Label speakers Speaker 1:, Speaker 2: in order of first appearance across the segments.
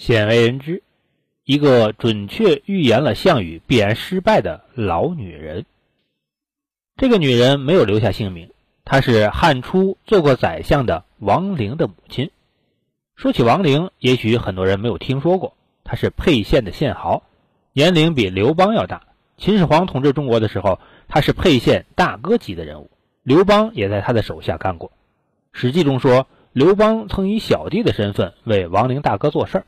Speaker 1: 鲜为人知，一个准确预言了项羽必然失败的老女人。这个女人没有留下姓名，她是汉初做过宰相的王陵的母亲。说起王陵，也许很多人没有听说过，她是沛县的县豪，年龄比刘邦要大。秦始皇统治中国的时候，他是沛县大哥级的人物，刘邦也在他的手下干过。史记中说，刘邦曾以小弟的身份为王陵大哥做事儿。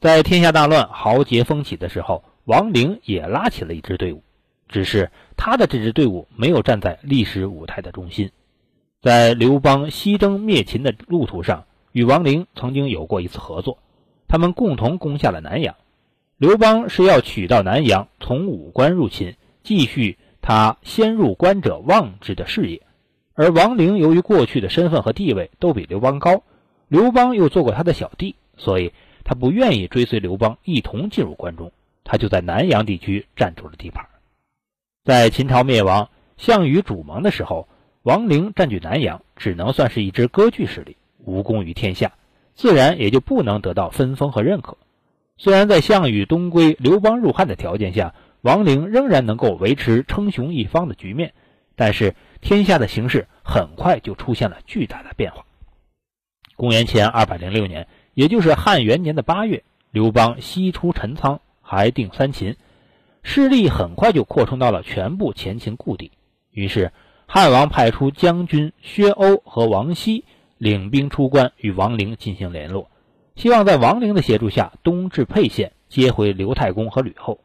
Speaker 1: 在天下大乱、豪杰风起的时候，王陵也拉起了一支队伍，只是他的这支队伍没有站在历史舞台的中心。在刘邦西征灭秦的路途上，与王陵曾经有过一次合作，他们共同攻下了南阳。刘邦是要取到南阳，从武关入秦，继续他先入关者望之的事业。而王陵由于过去的身份和地位都比刘邦高，刘邦又做过他的小弟，所以。他不愿意追随刘邦一同进入关中，他就在南阳地区占住了地盘。在秦朝灭亡、项羽主盟的时候，王陵占据南阳，只能算是一支割据势力，无功于天下，自然也就不能得到分封和认可。虽然在项羽东归、刘邦入汉的条件下，王陵仍然能够维持称雄一方的局面，但是天下的形势很快就出现了巨大的变化。公元前二百零六年。也就是汉元年的八月，刘邦西出陈仓，还定三秦，势力很快就扩充到了全部前秦故地。于是，汉王派出将军薛欧和王熙领兵出关，与王陵进行联络，希望在王陵的协助下东至沛县，接回刘太公和吕后。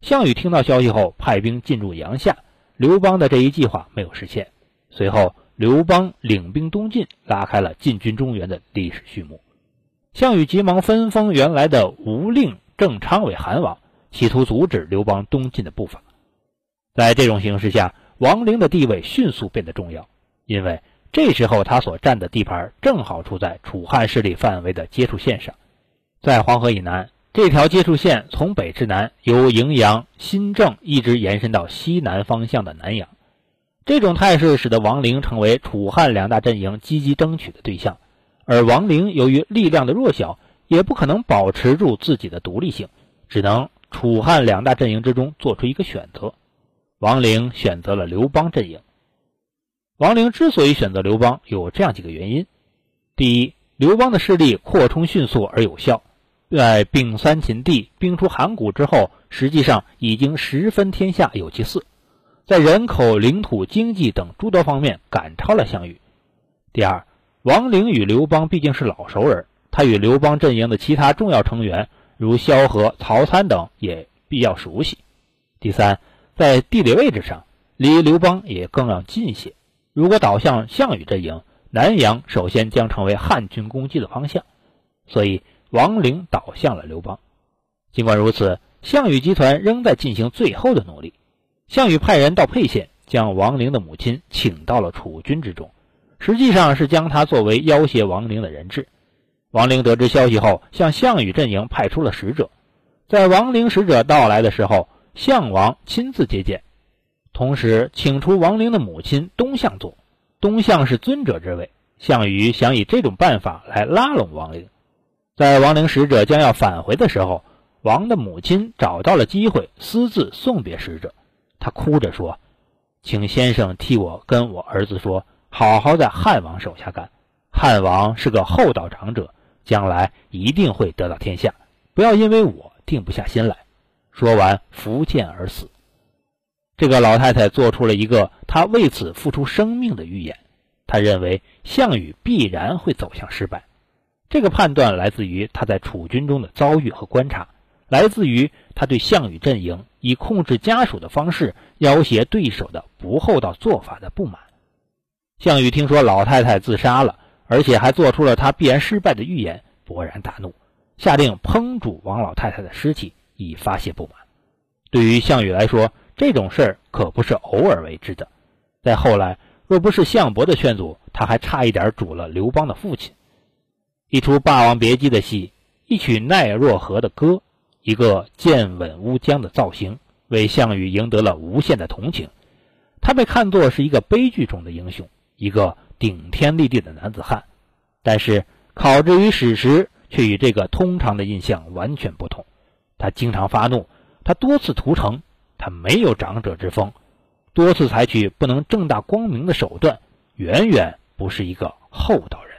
Speaker 1: 项羽听到消息后，派兵进驻阳夏，刘邦的这一计划没有实现。随后，刘邦领兵东进，拉开了进军中原的历史序幕。项羽急忙分封原来的吴令郑昌为韩王，企图阻止刘邦东进的步伐。在这种形势下，王陵的地位迅速变得重要，因为这时候他所占的地盘正好处在楚汉势力范围的接触线上。在黄河以南，这条接触线从北至南，由荥阳、新郑一直延伸到西南方向的南阳。这种态势使得王陵成为楚汉两大阵营积极争取的对象。而王陵由于力量的弱小，也不可能保持住自己的独立性，只能楚汉两大阵营之中做出一个选择。王陵选择了刘邦阵营。王陵之所以选择刘邦，有这样几个原因：第一，刘邦的势力扩充迅速而有效，在并三秦地、兵出函谷之后，实际上已经十分天下有其四，在人口、领土、经济等诸多方面赶超了项羽。第二，王陵与刘邦毕竟是老熟人，他与刘邦阵营的其他重要成员，如萧何、曹参等也比较熟悉。第三，在地理位置上，离刘邦也更要近些。如果倒向项羽阵营，南阳首先将成为汉军攻击的方向，所以王陵倒向了刘邦。尽管如此，项羽集团仍在进行最后的努力。项羽派人到沛县，将王陵的母亲请到了楚军之中。实际上是将他作为要挟王陵的人质。王陵得知消息后，向项羽阵营派出了使者。在王陵使者到来的时候，项王亲自接见，同时请出王陵的母亲东向坐。东向是尊者之位。项羽想以这种办法来拉拢王陵。在王陵使者将要返回的时候，王的母亲找到了机会，私自送别使者。她哭着说：“请先生替我跟我儿子说。”好好在汉王手下干，汉王是个厚道长者，将来一定会得到天下。不要因为我定不下心来。说完，伏剑而死。这个老太太做出了一个她为此付出生命的预言。她认为项羽必然会走向失败。这个判断来自于她在楚军中的遭遇和观察，来自于她对项羽阵营以控制家属的方式要挟对手的不厚道做法的不满。项羽听说老太太自杀了，而且还做出了他必然失败的预言，勃然大怒，下令烹煮王老太太的尸体，以发泄不满。对于项羽来说，这种事儿可不是偶尔为之的。再后来，若不是项伯的劝阻，他还差一点煮了刘邦的父亲。一出《霸王别姬》的戏，一曲奈若何的歌，一个剑吻乌江的造型，为项羽赢得了无限的同情。他被看作是一个悲剧中的英雄。一个顶天立地的男子汉，但是考之于史实，却与这个通常的印象完全不同。他经常发怒，他多次屠城，他没有长者之风，多次采取不能正大光明的手段，远远不是一个厚道人。